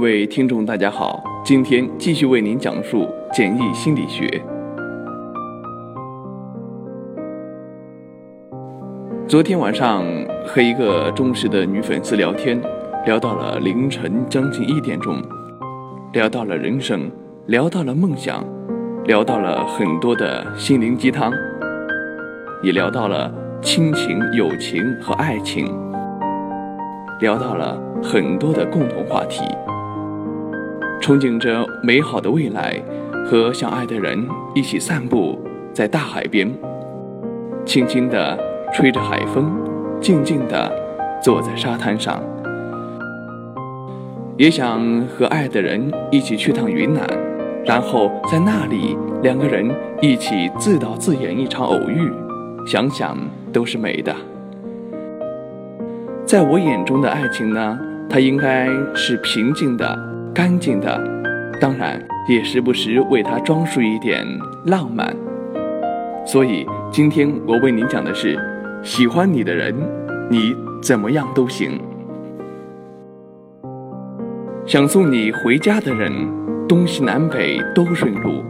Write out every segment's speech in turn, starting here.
各位听众，大家好，今天继续为您讲述简易心理学。昨天晚上和一个忠实的女粉丝聊天，聊到了凌晨将近一点钟，聊到了人生，聊到了梦想，聊到了很多的心灵鸡汤，也聊到了亲情、友情和爱情，聊到了很多的共同话题。憧憬着美好的未来，和相爱的人一起散步在大海边，轻轻地吹着海风，静静地坐在沙滩上。也想和爱的人一起去趟云南，然后在那里两个人一起自导自演一场偶遇，想想都是美的。在我眼中的爱情呢，它应该是平静的。干净的，当然也时不时为它装束一点浪漫。所以今天我为您讲的是：喜欢你的人，你怎么样都行；想送你回家的人，东西南北都顺路；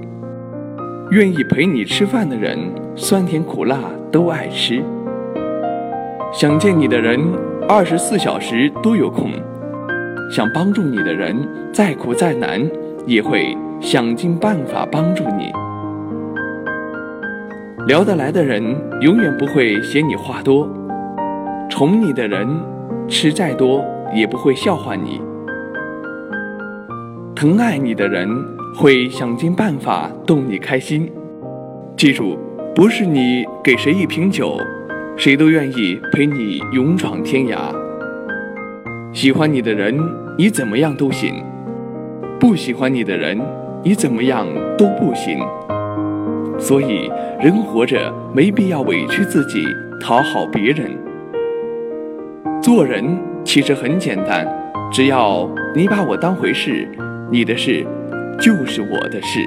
愿意陪你吃饭的人，酸甜苦辣都爱吃；想见你的人，二十四小时都有空。想帮助你的人，再苦再难，也会想尽办法帮助你。聊得来的人，永远不会嫌你话多；宠你的人，吃再多也不会笑话你；疼爱你的人，会想尽办法逗你开心。记住，不是你给谁一瓶酒，谁都愿意陪你勇闯天涯。喜欢你的人，你怎么样都行；不喜欢你的人，你怎么样都不行。所以，人活着没必要委屈自己讨好别人。做人其实很简单，只要你把我当回事，你的事就是我的事。